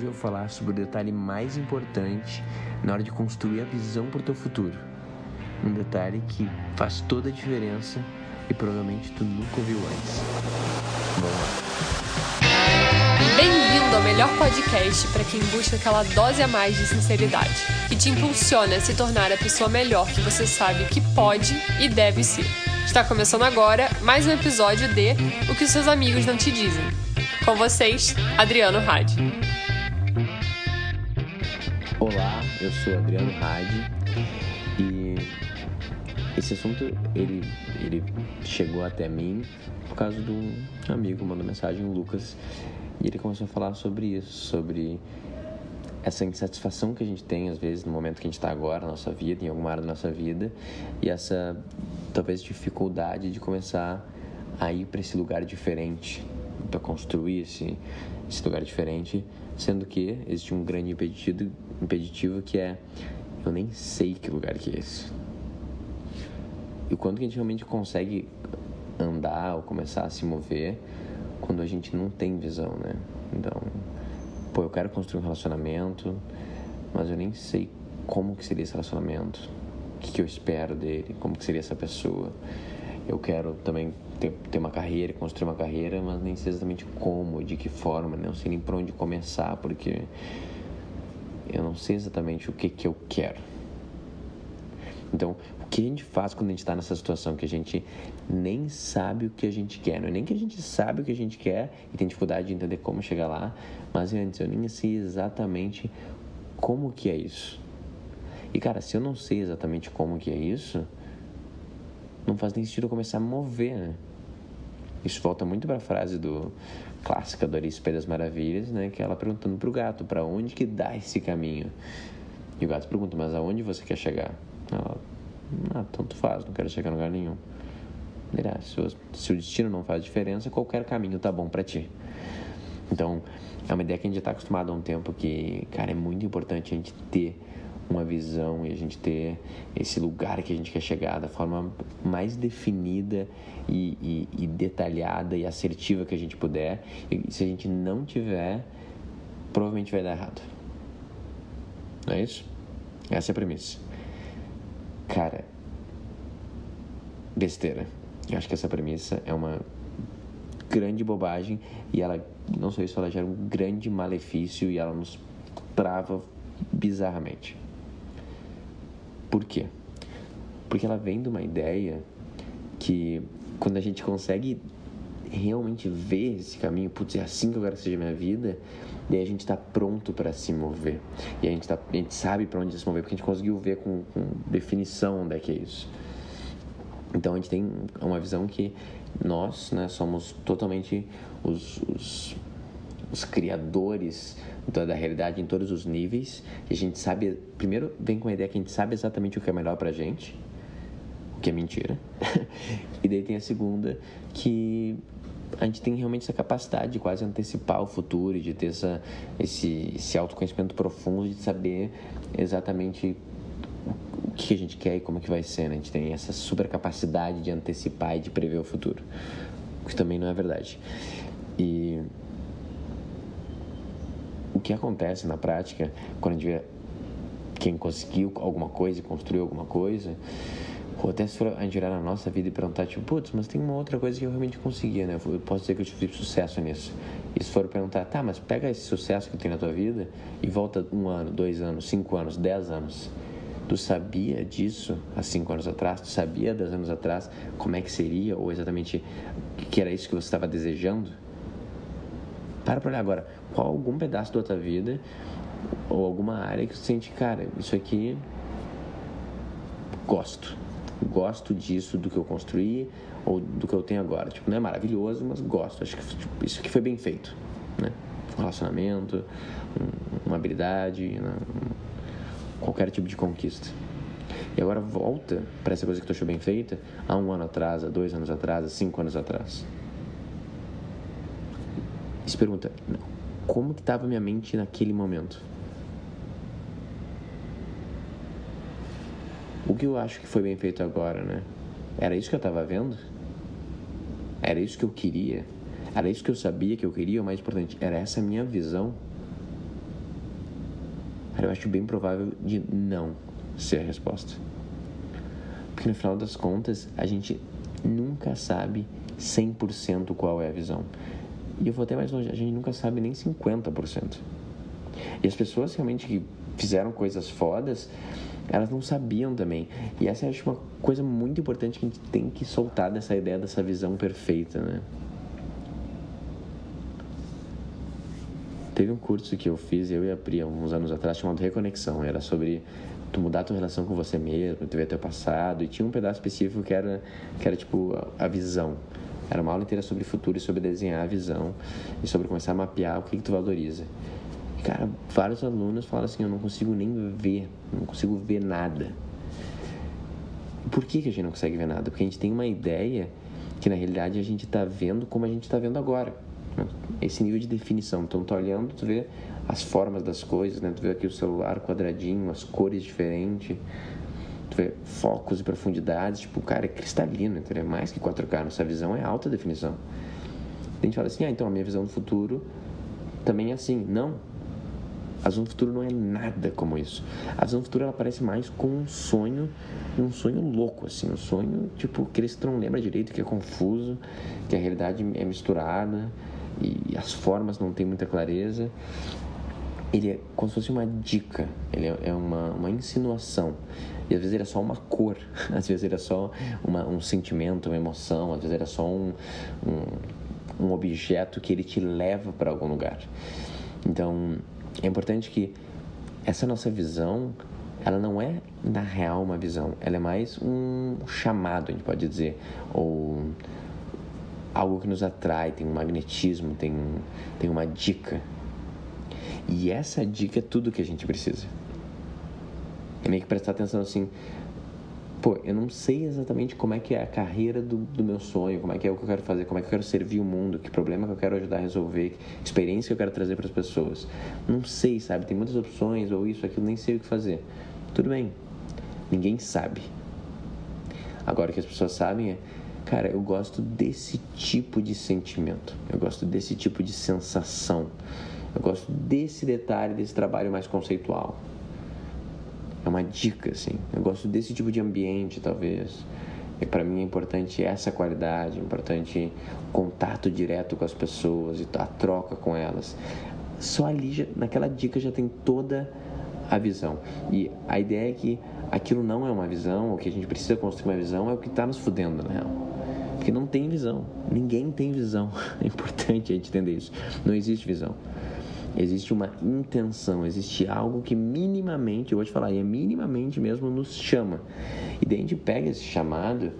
Hoje eu vou falar sobre o detalhe mais importante na hora de construir a visão para o teu futuro. Um detalhe que faz toda a diferença e provavelmente tu nunca ouviu antes. Vamos lá. Bem-vindo ao melhor podcast para quem busca aquela dose a mais de sinceridade, que te impulsiona a se tornar a pessoa melhor que você sabe que pode e deve ser. Está começando agora mais um episódio de O que seus amigos não te dizem. Com vocês, Adriano Hadi. Eu sou Adriano Hadi e esse assunto ele, ele chegou até mim por causa de um amigo mandou mensagem, o Lucas, e ele começou a falar sobre isso, sobre essa insatisfação que a gente tem às vezes no momento que a gente está agora na nossa vida, em alguma área da nossa vida, e essa talvez dificuldade de começar a ir para esse lugar diferente, para construir esse, esse lugar diferente, sendo que existe um grande impeditivo, impeditivo que é eu nem sei que lugar que é esse. E quando que a gente realmente consegue andar ou começar a se mover quando a gente não tem visão, né? Então, pô, eu quero construir um relacionamento, mas eu nem sei como que seria esse relacionamento, o que, que eu espero dele, como que seria essa pessoa. Eu quero também ter, ter uma carreira, construir uma carreira, mas nem sei exatamente como, de que forma, né? não sei nem por onde começar, porque eu não sei exatamente o que, que eu quero. Então, o que a gente faz quando a gente está nessa situação que a gente nem sabe o que a gente quer? Não é nem que a gente sabe o que a gente quer e tem dificuldade de entender como chegar lá, mas antes eu nem sei exatamente como que é isso. E cara, se eu não sei exatamente como que é isso, não faz nem sentido começar a mover, né? Isso volta muito para a frase do clássica do Arispe das Maravilhas, né? Que é ela perguntando pro gato, para onde que dá esse caminho? E o gato pergunta, mas aonde você quer chegar? Ela, ah, tanto faz, não quero chegar em lugar nenhum. Ele, ah, se, o, se o destino não faz diferença, qualquer caminho tá bom para ti. Então, é uma ideia que a gente está acostumado há um tempo que, cara, é muito importante a gente ter uma visão e a gente ter esse lugar que a gente quer chegar da forma mais definida e, e, e detalhada e assertiva que a gente puder. E se a gente não tiver, provavelmente vai dar errado. Não é isso? Essa é a premissa. Cara, besteira. Eu acho que essa premissa é uma grande bobagem e ela, não só isso, ela gera um grande malefício e ela nos trava bizarramente. Por quê? Porque ela vem de uma ideia que quando a gente consegue realmente ver esse caminho, putz, é assim que eu quero que seja minha vida, e aí a gente está pronto para se mover. E a gente, tá, a gente sabe para onde se mover, porque a gente conseguiu ver com, com definição onde é que é isso. Então a gente tem uma visão que nós né, somos totalmente os, os, os criadores da, da, realidade em todos os níveis. E a gente sabe, primeiro vem com a ideia que a gente sabe exatamente o que é melhor pra gente, o que é mentira. e daí tem a segunda, que a gente tem realmente essa capacidade de quase antecipar o futuro de ter essa, esse, esse autoconhecimento profundo de saber exatamente o que a gente quer e como é que vai ser, né? A gente tem essa super capacidade de antecipar e de prever o futuro, o que também não é verdade. E o que acontece na prática quando a gente vê quem conseguiu alguma coisa construiu alguma coisa, ou até se a gente olhar na nossa vida e perguntar, tipo, putz, mas tem uma outra coisa que eu realmente conseguia, né? Eu posso dizer que eu tive sucesso nisso. E se for perguntar, tá, mas pega esse sucesso que tem na tua vida e volta um ano, dois anos, cinco anos, dez anos. Tu sabia disso há cinco anos atrás? Tu sabia dez anos atrás como é que seria ou exatamente que era isso que você estava desejando? Para pra olhar agora, qual algum pedaço da tua vida ou alguma área que você sente, cara, isso aqui gosto. Gosto disso, do que eu construí ou do que eu tenho agora. Tipo, não é maravilhoso, mas gosto. Acho que tipo, isso aqui foi bem feito, né? Um relacionamento, uma habilidade, né? qualquer tipo de conquista. E agora volta para essa coisa que tu achou bem feita há um ano atrás, há dois anos atrás, há cinco anos atrás. Se pergunta, como que estava minha mente naquele momento? O que eu acho que foi bem feito agora, né? Era isso que eu estava vendo? Era isso que eu queria? Era isso que eu sabia que eu queria? O mais importante, era essa minha visão? Eu acho bem provável de não ser a resposta. Porque no final das contas, a gente nunca sabe 100% qual é a visão. E eu vou até mais longe, a gente nunca sabe nem 50%. E as pessoas realmente que fizeram coisas fodas, elas não sabiam também. E essa é uma coisa muito importante que a gente tem que soltar dessa ideia dessa visão perfeita, né? Teve um curso que eu fiz, eu e a Pri, uns anos atrás, chamado Reconexão. Era sobre tu mudar a tua relação com você mesmo, tu ver teu passado. E tinha um pedaço específico que era, que era tipo a visão. Era uma aula inteira sobre futuro e sobre desenhar a visão. E sobre começar a mapear o que, que tu valoriza. E, cara, vários alunos falaram assim, eu não consigo nem ver, não consigo ver nada. Por que, que a gente não consegue ver nada? Porque a gente tem uma ideia que na realidade a gente está vendo como a gente está vendo agora. Esse nível de definição. Então, tu olhando, tu vê as formas das coisas, né? Tu vê aqui o celular quadradinho, as cores diferentes, tu vê focos e profundidades, tipo, cara, é cristalino, entendeu? É mais que 4K, nossa visão é alta definição. A gente fala assim, ah, então a minha visão do futuro também é assim. Não. A visão do futuro não é nada como isso. A visão do futuro ela parece mais com um sonho, um sonho louco, assim, um sonho tipo que eles não lembra direito, que é confuso, que a realidade é misturada e as formas não tem muita clareza. Ele é como se fosse uma dica, ele é, é uma, uma insinuação. E às vezes é só uma cor, às vezes é só uma, um sentimento, uma emoção, às vezes é só um, um, um objeto que ele te leva para algum lugar. Então, é importante que essa nossa visão, ela não é na real uma visão, ela é mais um chamado, a gente pode dizer, ou algo que nos atrai, tem um magnetismo, tem, tem uma dica. E essa dica é tudo que a gente precisa. É meio que prestar atenção assim, pô, eu não sei exatamente como é que é a carreira do, do meu sonho, como é que é o que eu quero fazer, como é que eu quero servir o mundo, que problema que eu quero ajudar a resolver, que experiência que eu quero trazer para as pessoas. Não sei, sabe? Tem muitas opções, ou isso, aquilo, nem sei o que fazer. Tudo bem, ninguém sabe. Agora o que as pessoas sabem é Cara, eu gosto desse tipo de sentimento, eu gosto desse tipo de sensação, eu gosto desse detalhe, desse trabalho mais conceitual. É uma dica, assim. Eu gosto desse tipo de ambiente, talvez. E para mim é importante essa qualidade, é importante contato direto com as pessoas e a troca com elas. Só ali, naquela dica, já tem toda a visão. E a ideia é que aquilo não é uma visão, o que a gente precisa construir uma visão é o que está nos fudendo, na real. Porque não tem visão. Ninguém tem visão. É importante a gente entender isso. Não existe visão. Existe uma intenção, existe algo que minimamente, eu vou te falar, é minimamente mesmo nos chama. E daí a gente pega esse chamado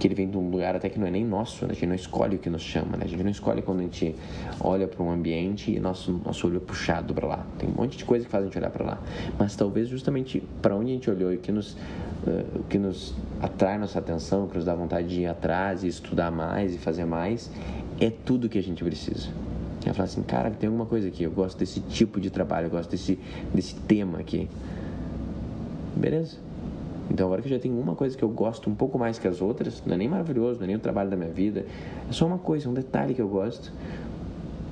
que ele vem de um lugar até que não é nem nosso, né? a gente não escolhe o que nos chama, né? a gente não escolhe quando a gente olha para um ambiente e nosso, nosso olho é puxado para lá. Tem um monte de coisa que faz a gente olhar para lá, mas talvez justamente para onde a gente olhou e que nos, uh, que nos atrai nossa atenção, que nos dá vontade de ir atrás e estudar mais e fazer mais, é tudo que a gente precisa. É falar assim, cara, tem alguma coisa aqui, eu gosto desse tipo de trabalho, eu gosto desse, desse tema aqui. Beleza? Então agora que eu já tenho uma coisa que eu gosto um pouco mais que as outras, não é nem maravilhoso, não é nem o trabalho da minha vida, é só uma coisa, um detalhe que eu gosto.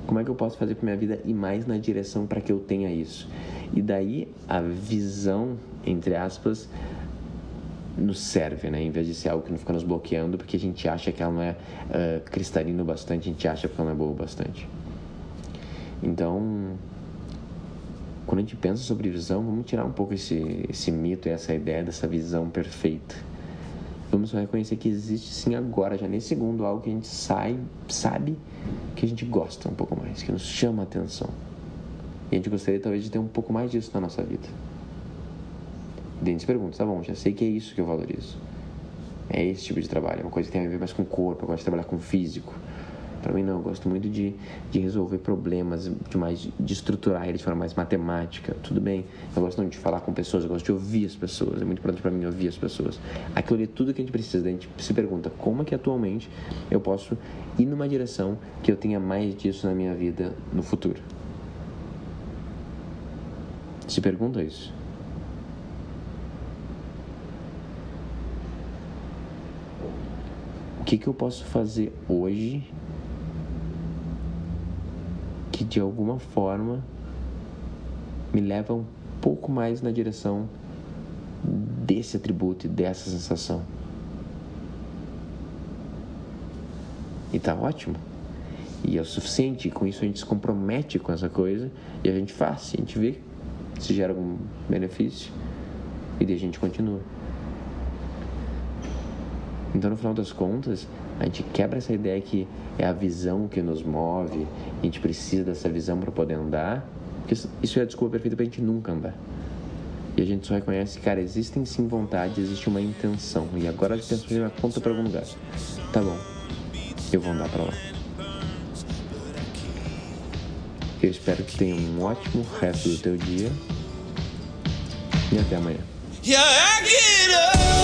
Como é que eu posso fazer para minha vida ir mais na direção para que eu tenha isso? E daí a visão, entre aspas, nos serve, né? Em vez de ser algo que não fica nos bloqueando, porque a gente acha que ela não é uh, cristalina o bastante, a gente acha que ela não é boa bastante. Então, quando a gente pensa sobre visão, vamos tirar um pouco esse, esse mito essa ideia dessa visão perfeita. Vamos reconhecer que existe sim agora, já nesse segundo, algo que a gente sai, sabe que a gente gosta um pouco mais, que nos chama a atenção. E a gente gostaria talvez de ter um pouco mais disso na nossa vida. E a gente pergunta, tá bom, já sei que é isso que eu valorizo. É esse tipo de trabalho, é uma coisa que tem a ver mais com o corpo, eu gosto de trabalhar com o físico. Para mim não, eu gosto muito de, de resolver problemas, de mais de estruturar eles de forma mais matemática. Tudo bem, eu gosto muito de falar com pessoas, eu gosto de ouvir as pessoas. É muito importante para mim ouvir as pessoas. Aquilo é tudo que a gente precisa. A gente se pergunta como é que atualmente eu posso ir numa direção que eu tenha mais disso na minha vida no futuro. Se pergunta isso. O que, que eu posso fazer hoje que de alguma forma me levam pouco mais na direção desse atributo e dessa sensação. E tá ótimo. E é o suficiente, com isso a gente se compromete com essa coisa e a gente faz, a gente vê se gera algum benefício e daí a gente continua. Então, no final das contas, a gente quebra essa ideia que é a visão que nos move, a gente precisa dessa visão para poder andar, porque isso é a desculpa perfeita para a gente nunca andar. E a gente só reconhece, cara, existem sim vontades, existe uma intenção, e agora a intenção me conta para algum lugar. Tá bom, eu vou andar para lá. Eu espero que tenha um ótimo resto do teu dia e até amanhã. Yeah,